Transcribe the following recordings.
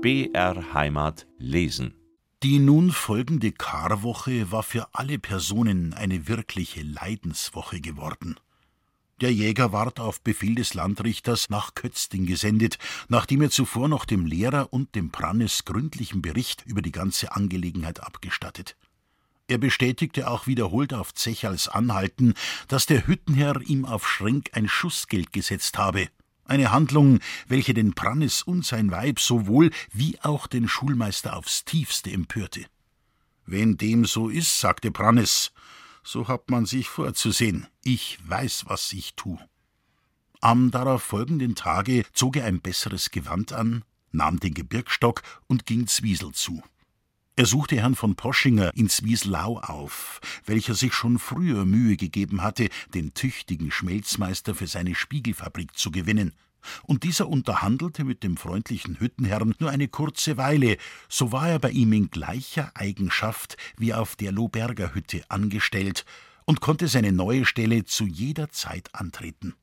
BR Heimat lesen. Die nun folgende Karwoche war für alle Personen eine wirkliche Leidenswoche geworden. Der Jäger ward auf Befehl des Landrichters nach Kötzting gesendet, nachdem er zuvor noch dem Lehrer und dem Prannes gründlichen Bericht über die ganze Angelegenheit abgestattet. Er bestätigte auch wiederholt auf Zechals Anhalten, dass der Hüttenherr ihm auf Schrenk ein Schussgeld gesetzt habe. Eine Handlung, welche den Prannes und sein Weib sowohl wie auch den Schulmeister aufs tiefste empörte. Wenn dem so ist, sagte Prannes, so hat man sich vorzusehen. Ich weiß, was ich tu. Am darauf folgenden Tage zog er ein besseres Gewand an, nahm den Gebirgstock und ging Zwiesel zu. Er suchte Herrn von Poschinger in Zwieslau auf, welcher sich schon früher Mühe gegeben hatte, den tüchtigen Schmelzmeister für seine Spiegelfabrik zu gewinnen. Und dieser unterhandelte mit dem freundlichen Hüttenherrn nur eine kurze Weile, so war er bei ihm in gleicher Eigenschaft wie auf der Lohberger Hütte angestellt und konnte seine neue Stelle zu jeder Zeit antreten.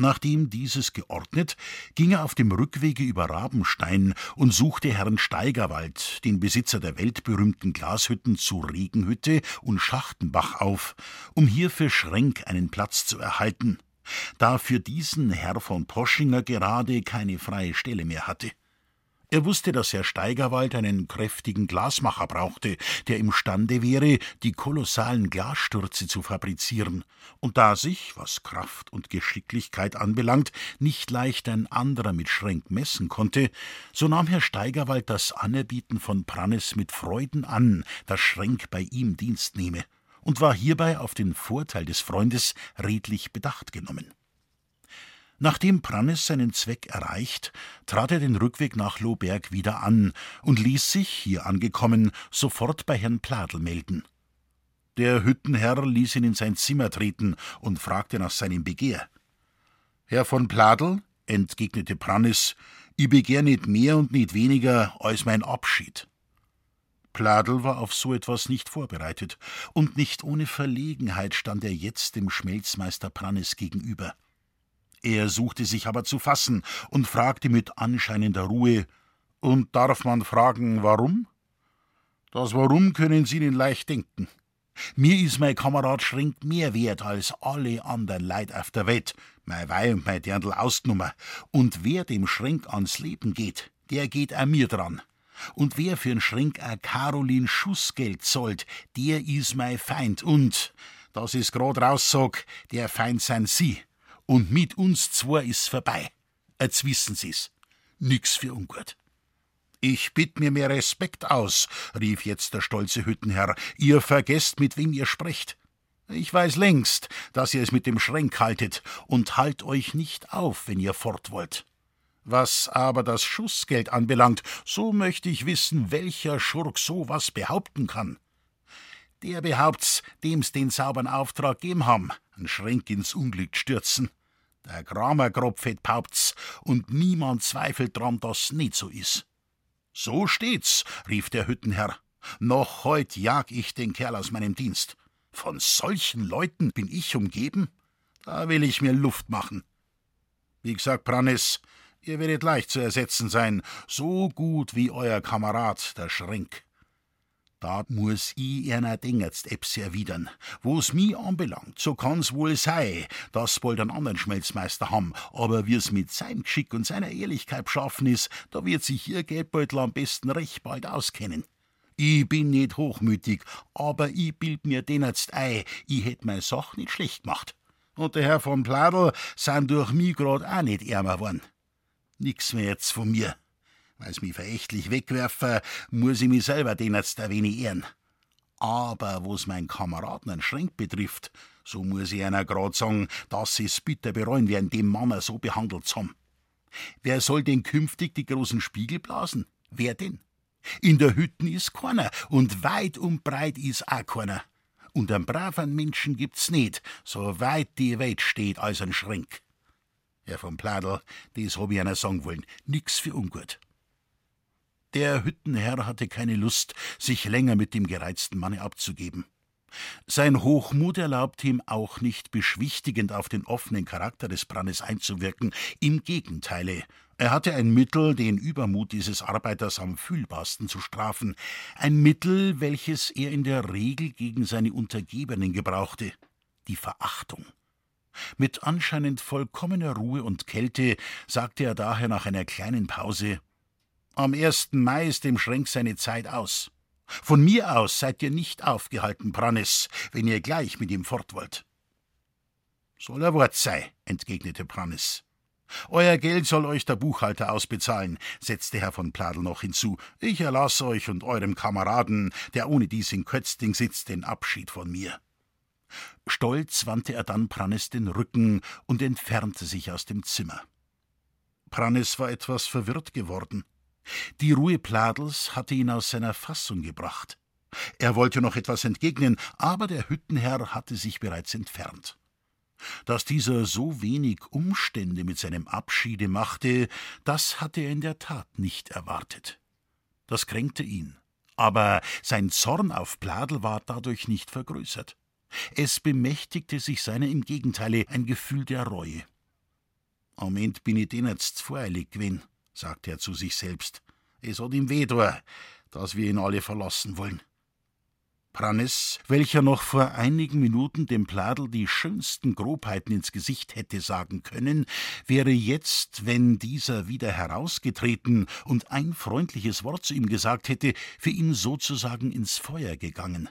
Nachdem dieses geordnet, ging er auf dem Rückwege über Rabenstein und suchte Herrn Steigerwald, den Besitzer der weltberühmten Glashütten zu Regenhütte und Schachtenbach auf, um hier für Schrenk einen Platz zu erhalten, da für diesen Herr von Poschinger gerade keine freie Stelle mehr hatte. Er wusste, dass Herr Steigerwald einen kräftigen Glasmacher brauchte, der imstande wäre, die kolossalen Glasstürze zu fabrizieren, und da sich, was Kraft und Geschicklichkeit anbelangt, nicht leicht ein anderer mit Schränk messen konnte, so nahm Herr Steigerwald das Anerbieten von Prannes mit Freuden an, dass Schränk bei ihm Dienst nehme, und war hierbei auf den Vorteil des Freundes redlich bedacht genommen. Nachdem Prannes seinen Zweck erreicht, trat er den Rückweg nach Lohberg wieder an und ließ sich, hier angekommen, sofort bei Herrn Pladel melden. Der Hüttenherr ließ ihn in sein Zimmer treten und fragte nach seinem Begehr. Herr von Pladel, entgegnete Prannes, ich begehr nicht mehr und nicht weniger als mein Abschied. Pladel war auf so etwas nicht vorbereitet, und nicht ohne Verlegenheit stand er jetzt dem Schmelzmeister Prannes gegenüber. Er suchte sich aber zu fassen und fragte mit anscheinender Ruhe Und darf man fragen, warum? Das Warum können Sie Ihnen leicht denken. Mir ist mein Kamerad Schrink mehr wert als alle anderen Leid auf der Welt, mein Weih und mein Dirndl ausgenommen. Und wer dem Schrink ans Leben geht, der geht auch mir dran. Und wer für für'n Schrink a Carolin Schussgeld zollt, der is mein Feind. Und, dass ich's grad raussag, der Feind sein Sie und mit uns zwei ist's vorbei. Jetzt wissen Sie's. Nix für ungut. Ich bitt mir mehr Respekt aus, rief jetzt der stolze Hüttenherr. Ihr vergesst, mit wem ihr sprecht. Ich weiß längst, dass ihr es mit dem Schränk haltet, und halt euch nicht auf, wenn ihr fort wollt. Was aber das Schussgeld anbelangt, so möchte ich wissen, welcher Schurk so was behaupten kann. Der behaupt's, dem's den sauberen Auftrag geben haben, ein Schränk ins Unglück stürzen. Der Kramer Gropfet paupt's, und niemand zweifelt dran, dass nicht so is. So steht's, rief der Hüttenherr. Noch heut jag ich den Kerl aus meinem Dienst. Von solchen Leuten bin ich umgeben? Da will ich mir Luft machen. Wie gesagt, Prannis, ihr werdet leicht zu ersetzen sein, so gut wie euer Kamerad, der Schränk. Da muss i einer Ding jetzt ebs erwidern. Wo's mi anbelangt, so kann's wohl sei, dass bald einen anderen Schmelzmeister ham, aber wie's mit seinem Geschick und seiner Ehrlichkeit beschaffen is, da wird sich ihr Geldbeutel am besten recht bald auskennen. Ich bin nicht hochmütig, aber ich bild mir den jetzt ei, ich hätt mei Sach nicht schlecht gemacht. Und der Herr von Pladel sind durch mi grad auch nicht ärmer worden. Nix mehr jetzt von mir. Weil's mich verächtlich wegwerfen, muss ich mich selber den jetzt ein wenig ehren. Aber wo's mein Kameraden einen Schränk betrifft, so muss ich einer grad sagen, dass sie's bitter bereuen werden, den Mann so behandelt zu haben. Wer soll denn künftig die großen Spiegel blasen? Wer denn? In der Hütten ist keiner und weit und breit ist auch keiner. Und einen braven Menschen gibt's nicht, so weit die Welt steht als ein Schränk. Herr von Pladel, das hab ich einer sagen wollen, nix für ungut. Der Hüttenherr hatte keine Lust, sich länger mit dem gereizten Manne abzugeben. Sein Hochmut erlaubte ihm auch nicht beschwichtigend auf den offenen Charakter des Brannes einzuwirken. Im Gegenteile, er hatte ein Mittel, den Übermut dieses Arbeiters am fühlbarsten zu strafen, ein Mittel, welches er in der Regel gegen seine Untergebenen gebrauchte die Verachtung. Mit anscheinend vollkommener Ruhe und Kälte sagte er daher nach einer kleinen Pause Am 1. Mai ist dem Schränk seine Zeit aus. Von mir aus seid ihr nicht aufgehalten, Prannes, wenn ihr gleich mit ihm fort wollt. Soll er Wort sei, entgegnete Prannes. Euer Geld soll euch der Buchhalter ausbezahlen, setzte Herr von Pladel noch hinzu. Ich erlasse euch und eurem Kameraden, der ohne dies in Kötzding sitzt, den Abschied von mir. Stolz wandte er dann Prannes den Rücken und entfernte sich aus dem Zimmer. Prannes war etwas verwirrt geworden. Die Ruhe Pladels hatte ihn aus seiner Fassung gebracht. Er wollte noch etwas entgegnen, aber der Hüttenherr hatte sich bereits entfernt. Dass dieser so wenig Umstände mit seinem Abschiede machte, das hatte er in der Tat nicht erwartet. Das kränkte ihn, aber sein Zorn auf Pladel war dadurch nicht vergrößert. Es bemächtigte sich seiner im Gegenteile ein Gefühl der Reue. Moment bin ich den jetzt voreilig gewesen, sagte er zu sich selbst. Es hat ihm weh da, dass wir ihn alle verlassen wollen. Prannes, welcher noch vor einigen Minuten dem Pladel die schönsten Grobheiten ins Gesicht hätte sagen können, wäre jetzt, wenn dieser wieder herausgetreten und ein freundliches Wort zu ihm gesagt hätte, für ihn sozusagen ins Feuer gegangen.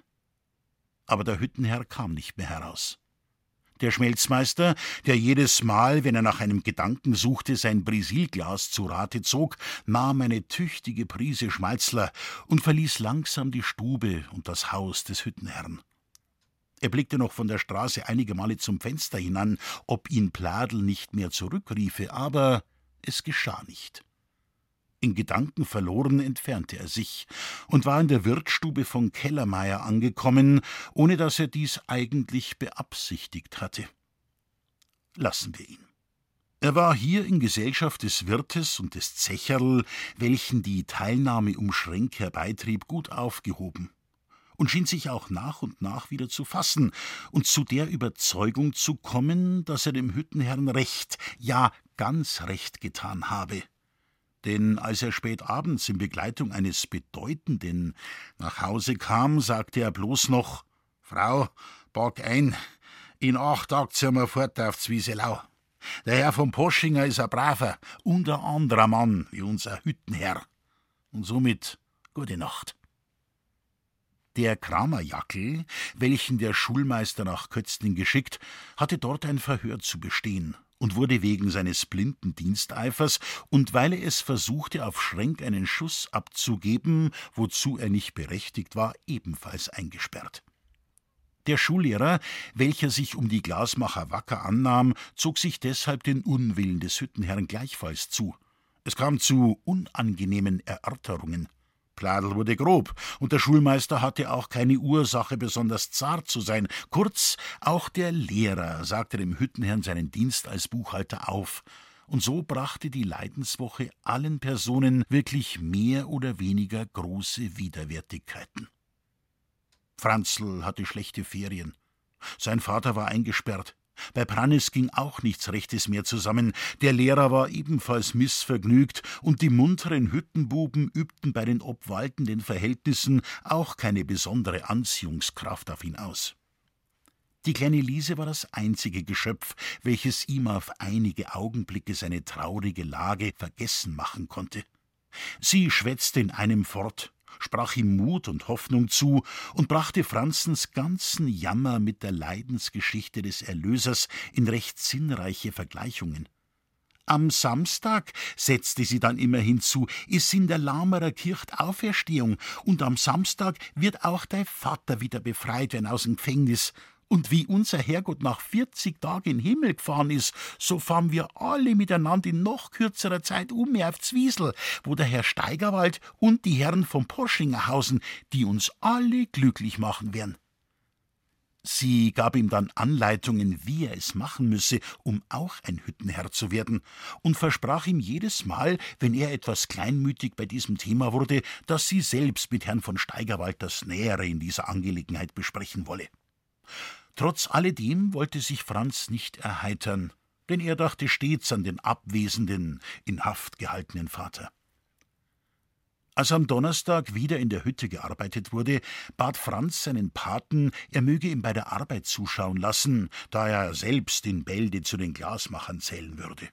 Aber der Hüttenherr kam nicht mehr heraus. Der Schmelzmeister, der jedes Mal, wenn er nach einem Gedanken suchte, sein Brisilglas zu Rate zog, nahm eine tüchtige Prise Schmalzler und verließ langsam die Stube und das Haus des Hüttenherrn. Er blickte noch von der Straße einige Male zum Fenster hinan, ob ihn Pladel nicht mehr zurückriefe, aber es geschah nicht. In Gedanken verloren entfernte er sich und war in der Wirtsstube von Kellermeier angekommen, ohne dass er dies eigentlich beabsichtigt hatte. Lassen wir ihn. Er war hier in Gesellschaft des Wirtes und des Zecherl, welchen die Teilnahme um Schränk herbeitrieb, gut aufgehoben und schien sich auch nach und nach wieder zu fassen und zu der Überzeugung zu kommen, dass er dem Hüttenherrn recht, ja ganz recht getan habe denn als er spät abends in Begleitung eines Bedeutenden nach Hause kam, sagte er bloß noch Frau, bag ein, in acht Tagen ziehen wir fort auf Zwieselau. Der Herr von Poschinger ist ein braver und ein anderer Mann wie unser Hüttenherr. Und somit gute Nacht. Der Kramerjackel, welchen der Schulmeister nach Kötzling geschickt, hatte dort ein Verhör zu bestehen und wurde wegen seines blinden Diensteifers und weil er es versuchte, auf Schränk einen Schuss abzugeben, wozu er nicht berechtigt war, ebenfalls eingesperrt. Der Schullehrer, welcher sich um die Glasmacher wacker annahm, zog sich deshalb den Unwillen des Hüttenherrn gleichfalls zu. Es kam zu unangenehmen Erörterungen. Pladel wurde grob, und der Schulmeister hatte auch keine Ursache, besonders zart zu sein. Kurz, auch der Lehrer sagte dem Hüttenherrn seinen Dienst als Buchhalter auf, und so brachte die Leidenswoche allen Personen wirklich mehr oder weniger große Widerwärtigkeiten. Franzl hatte schlechte Ferien. Sein Vater war eingesperrt. Bei Prannis ging auch nichts Rechtes mehr zusammen, der Lehrer war ebenfalls missvergnügt, und die munteren Hüttenbuben übten bei den obwaltenden Verhältnissen auch keine besondere Anziehungskraft auf ihn aus. Die kleine Liese war das einzige Geschöpf, welches ihm auf einige Augenblicke seine traurige Lage vergessen machen konnte. Sie schwätzte in einem fort, sprach ihm Mut und Hoffnung zu und brachte Franzens ganzen Jammer mit der Leidensgeschichte des Erlösers in recht sinnreiche Vergleichungen. Am Samstag, setzte sie dann immer hinzu, ist in der Lamerer Kircht Auferstehung, und am Samstag wird auch dein Vater wieder befreit werden aus dem Gefängnis, und wie unser Herrgott nach 40 Tagen in den Himmel gefahren ist, so fahren wir alle miteinander in noch kürzerer Zeit um mehr auf Zwiesel, wo der Herr Steigerwald und die Herren von Poschinger hausen, die uns alle glücklich machen werden. Sie gab ihm dann Anleitungen, wie er es machen müsse, um auch ein Hüttenherr zu werden, und versprach ihm jedes Mal, wenn er etwas kleinmütig bei diesem Thema wurde, dass sie selbst mit Herrn von Steigerwald das Nähere in dieser Angelegenheit besprechen wolle. Trotz alledem wollte sich Franz nicht erheitern, denn er dachte stets an den abwesenden, in Haft gehaltenen Vater. Als am Donnerstag wieder in der Hütte gearbeitet wurde, bat Franz seinen Paten, er möge ihm bei der Arbeit zuschauen lassen, da er selbst in Bälde zu den Glasmachern zählen würde.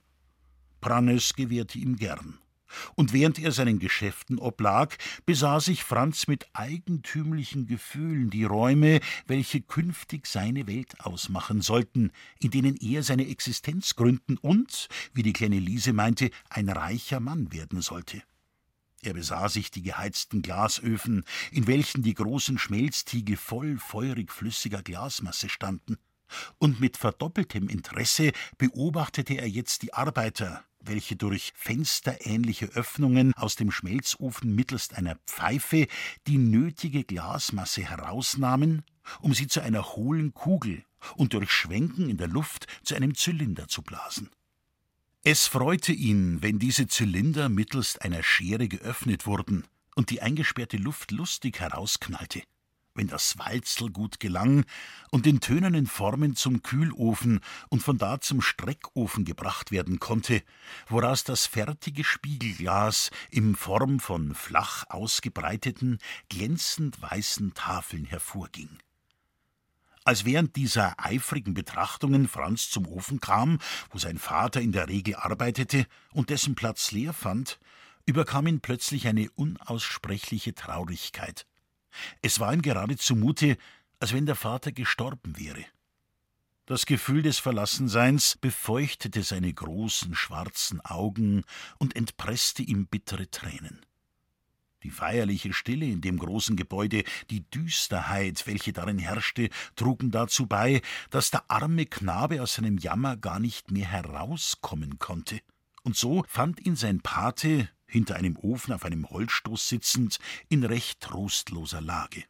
Prannes gewährte ihm gern. Und während er seinen Geschäften oblag, besah sich Franz mit eigentümlichen Gefühlen die Räume, welche künftig seine Welt ausmachen sollten, in denen er seine Existenz gründen und, wie die kleine Liese meinte, ein reicher Mann werden sollte. Er besah sich die geheizten Glasöfen, in welchen die großen Schmelztiegel voll feurig flüssiger Glasmasse standen. Und mit verdoppeltem Interesse beobachtete er jetzt die Arbeiter, welche durch fensterähnliche Öffnungen aus dem Schmelzofen mittelst einer Pfeife die nötige Glasmasse herausnahmen, um sie zu einer hohlen Kugel und durch Schwenken in der Luft zu einem Zylinder zu blasen. Es freute ihn, wenn diese Zylinder mittelst einer Schere geöffnet wurden und die eingesperrte Luft lustig herausknallte, wenn das Walzel gut gelang und in tönernen Formen zum Kühlofen und von da zum Streckofen gebracht werden konnte, woraus das fertige Spiegelglas in Form von flach ausgebreiteten, glänzend weißen Tafeln hervorging. Als während dieser eifrigen Betrachtungen Franz zum Ofen kam, wo sein Vater in der Regel arbeitete und dessen Platz leer fand, überkam ihn plötzlich eine unaussprechliche Traurigkeit. Es war ihm gerade zumute, als wenn der Vater gestorben wäre. Das Gefühl des Verlassenseins befeuchtete seine großen schwarzen Augen und entpresste ihm bittere Tränen. Die feierliche Stille in dem großen Gebäude, die Düsterheit, welche darin herrschte, trugen dazu bei, dass der arme Knabe aus seinem Jammer gar nicht mehr herauskommen konnte. Und so fand ihn sein Pate, hinter einem Ofen auf einem Holzstoß sitzend, in recht trostloser Lage.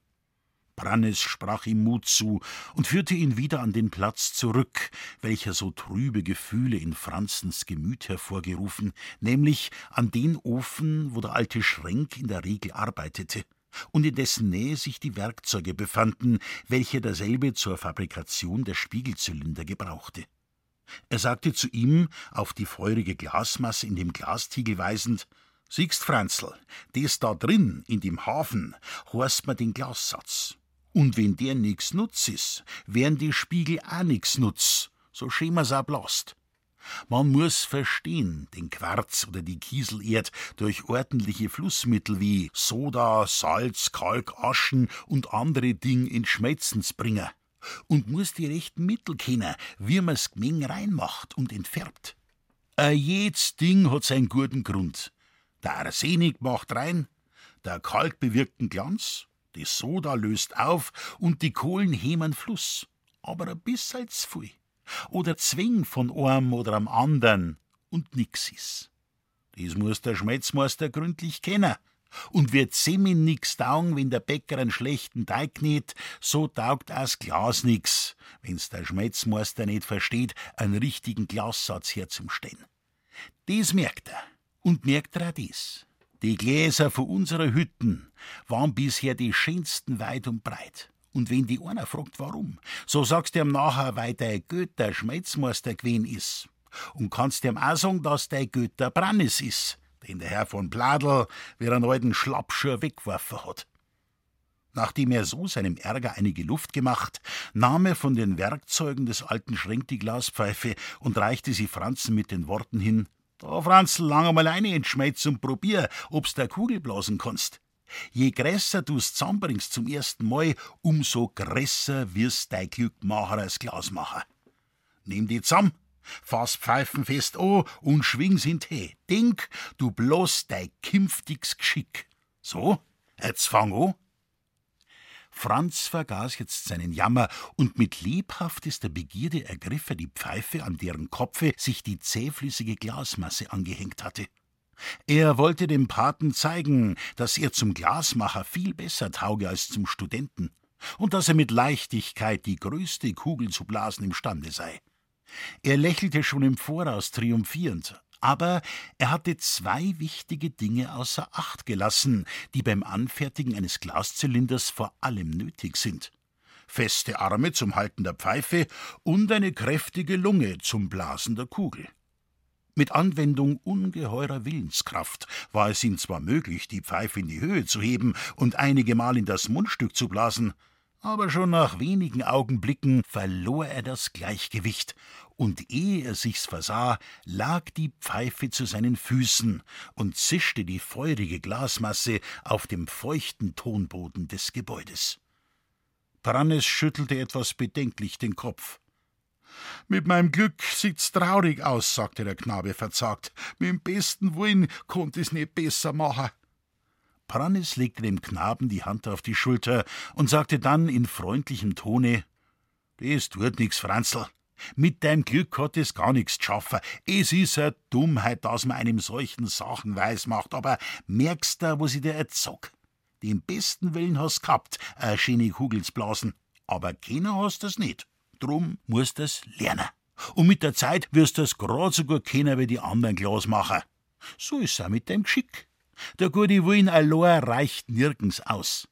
Brannes sprach ihm Mut zu und führte ihn wieder an den Platz zurück, welcher so trübe Gefühle in Franzens Gemüt hervorgerufen, nämlich an den Ofen, wo der alte Schränk in der Regel arbeitete und in dessen Nähe sich die Werkzeuge befanden, welche derselbe zur Fabrikation der Spiegelzylinder gebrauchte. Er sagte zu ihm, auf die feurige Glasmasse in dem Glastiegel weisend, Siehst, Franzl, des da drin, in dem Hafen, horst man den Glassatz. Und wenn der nix nutz is, wären die Spiegel auch nix nutz, so schön man's auch blast. Man muss verstehen, den Quarz oder die Kieselerd durch ordentliche Flussmittel wie Soda, Salz, Kalk, Aschen und andere Ding in Schmelzens bringen. Und muss die rechten Mittel kennen, wie man's gemeng reinmacht und entfärbt. A jedes Ding hat seinen guten Grund. Der Arsenik macht rein, der Kalk bewirkt einen Glanz, die Soda löst auf und die Kohlen hemern Fluss. Aber ein bisschen zu viel. Oder Zwing von einem oder am anderen und nix is. Das muss der Schmelzmeister gründlich kennen. Und wird Semin nix taugen, wenn der Bäcker einen schlechten Teig näht, so taugt das Glas nix, wenn's der Schmelzmeister nicht versteht, einen richtigen Glassatz herzustellen. Das merkt er. Und merkt er auch das. Die Gläser von unserer Hütten waren bisher die schönsten weit und breit. Und wenn die einer fragt, warum, so sagst du ihm nachher, weil der Götter Schmelzmeister gewesen ist. Und kannst ihm auch sagen, dass der Götter Brannis ist, den der Herr von Bladel wie einen alten Schlappschur weggeworfen hat. Nachdem er so seinem Ärger einige Luft gemacht, nahm er von den Werkzeugen des alten Schränk die Glaspfeife und reichte sie Franzen mit den Worten hin: da, Franzl, lang einmal eine entschmeiz und probier, ob's der Kugel blasen kannst. Je größer du's zusammenbringst zum ersten Mal, umso größer wirst dein Glückmacher als Glasmacher. Nimm die zusammen, fass Pfeifen fest an und schwing's in Tee. Denk, du bloß dein künftiges Geschick. So, jetzt fang an. Franz vergaß jetzt seinen Jammer, und mit lebhaftester Begierde ergriff er die Pfeife, an deren Kopfe sich die zähflüssige Glasmasse angehängt hatte. Er wollte dem Paten zeigen, dass er zum Glasmacher viel besser tauge als zum Studenten, und dass er mit Leichtigkeit die größte Kugel zu blasen imstande sei. Er lächelte schon im Voraus triumphierend, aber er hatte zwei wichtige Dinge außer Acht gelassen, die beim Anfertigen eines Glaszylinders vor allem nötig sind. Feste Arme zum Halten der Pfeife und eine kräftige Lunge zum Blasen der Kugel. Mit Anwendung ungeheurer Willenskraft war es ihm zwar möglich, die Pfeife in die Höhe zu heben und einige Mal in das Mundstück zu blasen, aber schon nach wenigen Augenblicken verlor er das Gleichgewicht, und ehe er sich's versah, lag die Pfeife zu seinen Füßen und zischte die feurige Glasmasse auf dem feuchten Tonboden des Gebäudes. Brannes schüttelte etwas bedenklich den Kopf. Mit meinem Glück sieht's traurig aus, sagte der Knabe verzagt. Mit dem besten Willen konnt ich's nicht besser machen. Prannis legte dem Knaben die Hand auf die Schulter und sagte dann in freundlichem Tone: Das tut nix, Franzl. Mit deinem Glück hat es gar nichts schaffen. Es ist eine Dummheit, dass man einem solchen Sachen weismacht, aber merkst du, was ich dir sag? Den besten Willen hast gehabt, eine schöne Kugel zu blasen, aber keiner hast das nicht. Drum musst du's lernen. Und mit der Zeit wirst du's grad so gut kennen wie die anderen Glasmacher. So ist's auch mit deinem Geschick. Der gute Willen allein reicht nirgends aus.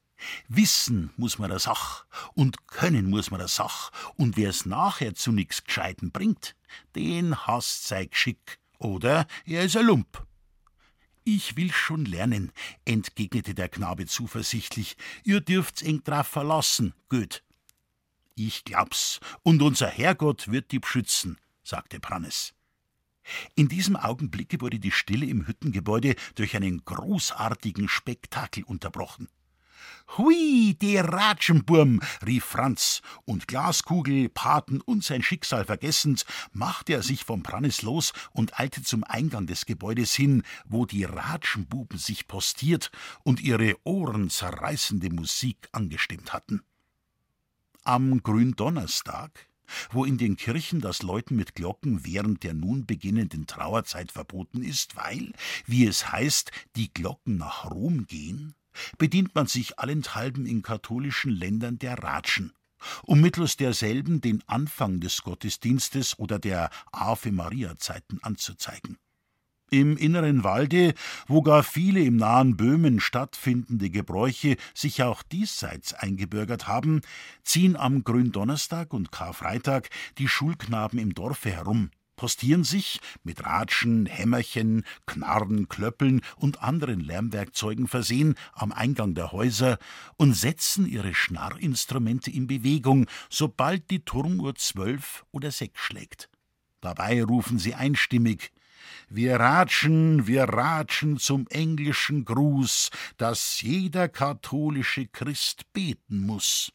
Wissen muss man der Sach und können muss man der Sach, und wer's nachher zu nix Gescheiten bringt, den hasst sein Geschick, oder er ist ein Lump. Ich will schon lernen, entgegnete der Knabe zuversichtlich. Ihr dürft's eng drauf verlassen, gut. Ich glaub's, und unser Herrgott wird die beschützen, sagte Prannes. In diesem Augenblicke wurde die Stille im Hüttengebäude durch einen großartigen Spektakel unterbrochen. Hui, der Ratschenburm, rief Franz, und Glaskugel, Paten und sein Schicksal vergessend, machte er sich vom Prannes los und eilte zum Eingang des Gebäudes hin, wo die Ratschenbuben sich postiert und ihre ohrenzerreißende Musik angestimmt hatten. Am Gründonnerstag, wo in den Kirchen das Läuten mit Glocken während der nun beginnenden Trauerzeit verboten ist, weil, wie es heißt, die Glocken nach Rom gehen, bedient man sich allenthalben in katholischen Ländern der Ratschen, um mittels derselben den Anfang des Gottesdienstes oder der Ave Maria Zeiten anzuzeigen. Im inneren Walde, wo gar viele im nahen Böhmen stattfindende Gebräuche sich auch diesseits eingebürgert haben, ziehen am Gründonnerstag und Karfreitag die Schulknaben im Dorfe herum, postieren sich mit Ratschen, Hämmerchen, Knarren, Klöppeln und anderen Lärmwerkzeugen versehen am Eingang der Häuser und setzen ihre Schnarrinstrumente in Bewegung, sobald die Turmuhr zwölf oder sechs schlägt. Dabei rufen sie einstimmig wir ratschen, wir ratschen zum englischen Gruß, dass jeder katholische Christ beten muss.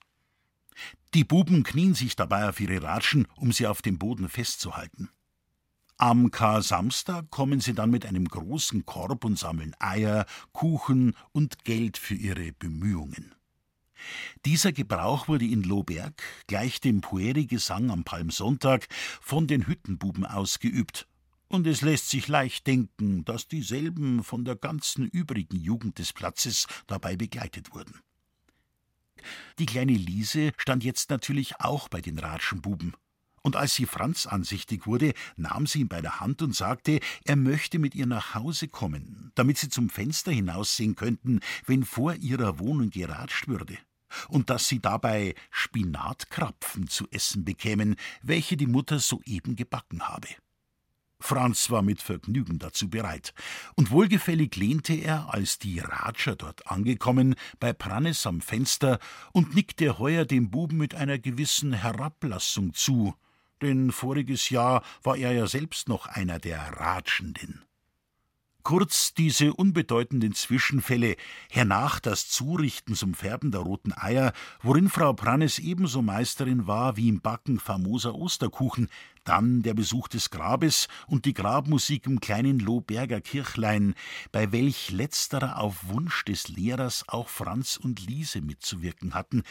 Die Buben knien sich dabei auf ihre Ratschen, um sie auf dem Boden festzuhalten. Am Kar-Samstag kommen sie dann mit einem großen Korb und sammeln Eier, Kuchen und Geld für ihre Bemühungen. Dieser Gebrauch wurde in Lohberg, gleich dem Pueri-Gesang am Palmsonntag, von den Hüttenbuben ausgeübt und es lässt sich leicht denken, dass dieselben von der ganzen übrigen Jugend des Platzes dabei begleitet wurden. Die kleine Liese stand jetzt natürlich auch bei den Ratschenbuben. Und als sie Franz ansichtig wurde, nahm sie ihn bei der Hand und sagte, er möchte mit ihr nach Hause kommen, damit sie zum Fenster hinaussehen könnten, wenn vor ihrer Wohnung geratscht würde, und dass sie dabei Spinatkrapfen zu essen bekämen, welche die Mutter soeben gebacken habe. Franz war mit Vergnügen dazu bereit, und wohlgefällig lehnte er, als die Ratscher dort angekommen, bei Prannes am Fenster und nickte heuer dem Buben mit einer gewissen Herablassung zu, denn voriges Jahr war er ja selbst noch einer der Ratschenden. Kurz diese unbedeutenden Zwischenfälle, hernach das Zurichten zum Färben der roten Eier, worin Frau Prannes ebenso Meisterin war wie im Backen famoser Osterkuchen, dann der Besuch des Grabes und die Grabmusik im kleinen Lohberger Kirchlein, bei welch letzterer auf Wunsch des Lehrers auch Franz und Liese mitzuwirken hatten,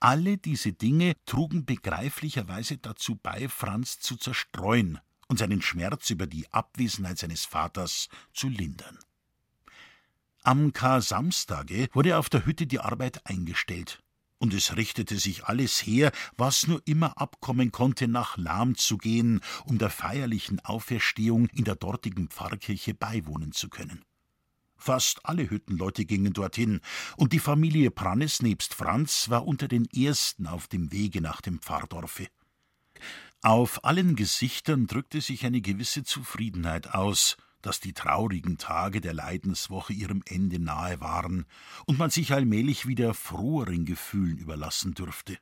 alle diese Dinge trugen begreiflicherweise dazu bei, Franz zu zerstreuen und seinen Schmerz über die Abwesenheit seines Vaters zu lindern. Am Kar-Samstage wurde auf der Hütte die Arbeit eingestellt, und es richtete sich alles her, was nur immer abkommen konnte, nach Lahm zu gehen, um der feierlichen Auferstehung in der dortigen Pfarrkirche beiwohnen zu können. Fast alle Hüttenleute gingen dorthin, und die Familie Prannes nebst Franz war unter den ersten auf dem Wege nach dem Pfarrdorfe. Auf allen Gesichtern drückte sich eine gewisse Zufriedenheit aus, dass die traurigen Tage der Leidenswoche ihrem Ende nahe waren und man sich allmählich wieder froheren Gefühlen überlassen dürfte.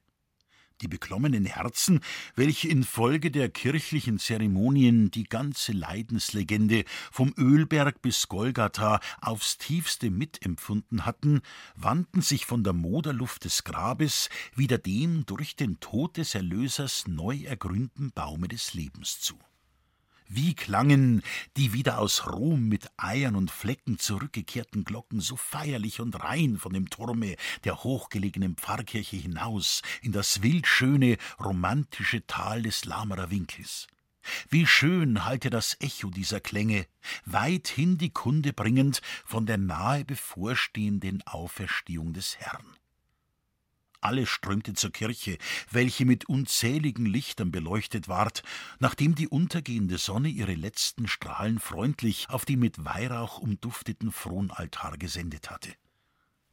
Die beklommenen Herzen, welche infolge der kirchlichen Zeremonien die ganze Leidenslegende vom Ölberg bis Golgatha aufs tiefste mitempfunden hatten, wandten sich von der Moderluft des Grabes wieder dem durch den Tod des Erlösers neu ergrünten Baume des Lebens zu. Wie klangen die wieder aus Rom mit Eiern und Flecken zurückgekehrten Glocken so feierlich und rein von dem Turme der hochgelegenen Pfarrkirche hinaus in das wildschöne, romantische Tal des Lamerer Winkels. Wie schön hallte das Echo dieser Klänge, weithin die Kunde bringend von der nahe bevorstehenden Auferstehung des Herrn. Alles strömte zur Kirche, welche mit unzähligen Lichtern beleuchtet ward, nachdem die untergehende Sonne ihre letzten Strahlen freundlich auf den mit Weihrauch umdufteten Fronaltar gesendet hatte.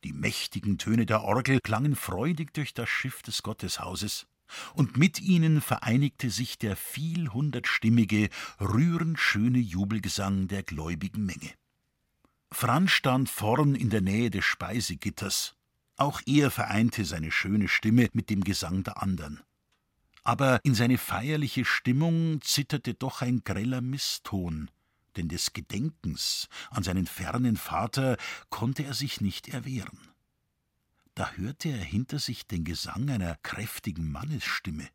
Die mächtigen Töne der Orgel klangen freudig durch das Schiff des Gotteshauses, und mit ihnen vereinigte sich der vielhundertstimmige, rührend schöne Jubelgesang der gläubigen Menge. Franz stand vorn in der Nähe des Speisegitters, auch er vereinte seine schöne Stimme mit dem Gesang der andern. Aber in seine feierliche Stimmung zitterte doch ein greller Misston, denn des Gedenkens an seinen fernen Vater konnte er sich nicht erwehren. Da hörte er hinter sich den Gesang einer kräftigen Mannesstimme,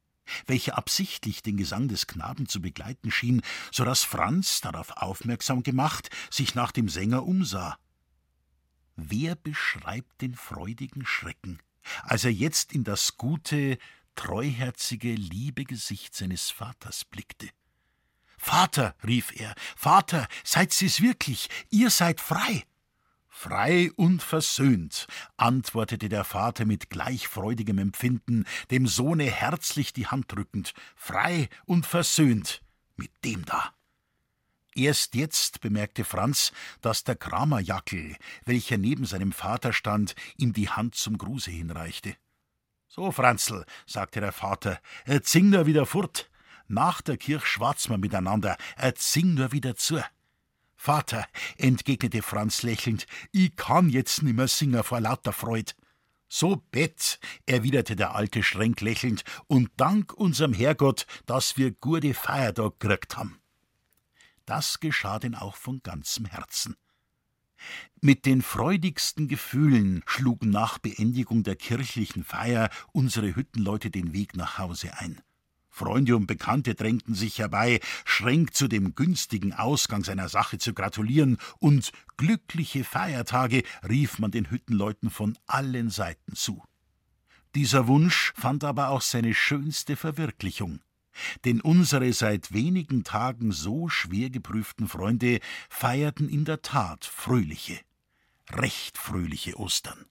welche absichtlich den Gesang des Knaben zu begleiten schien, so dass Franz, darauf aufmerksam gemacht, sich nach dem Sänger umsah. Wer beschreibt den freudigen Schrecken, als er jetzt in das gute, treuherzige, liebe Gesicht seines Vaters blickte? Vater, rief er, Vater, seid sie's wirklich, ihr seid frei. Frei und versöhnt, antwortete der Vater mit gleich freudigem Empfinden, dem Sohne herzlich die Hand drückend, frei und versöhnt mit dem da. Erst jetzt bemerkte Franz, dass der Kramerjackel, welcher neben seinem Vater stand, ihm die Hand zum Gruße hinreichte. So, Franzl, sagte der Vater, erzing nur wieder fort. Nach der Kirch schwatz wir miteinander, erzing nur wieder zu. Vater, entgegnete Franz lächelnd, ich kann jetzt nimmer singen vor lauter Freud. So Bett, erwiderte der alte Schränk lächelnd, und dank unserem Herrgott, dass wir gute Feiertag gekriegt haben. Das geschah denn auch von ganzem Herzen. Mit den freudigsten Gefühlen schlugen nach Beendigung der kirchlichen Feier unsere Hüttenleute den Weg nach Hause ein. Freunde und Bekannte drängten sich herbei, Schränk zu dem günstigen Ausgang seiner Sache zu gratulieren, und glückliche Feiertage rief man den Hüttenleuten von allen Seiten zu. Dieser Wunsch fand aber auch seine schönste Verwirklichung. Denn unsere seit wenigen Tagen so schwer geprüften Freunde feierten in der Tat fröhliche, recht fröhliche Ostern.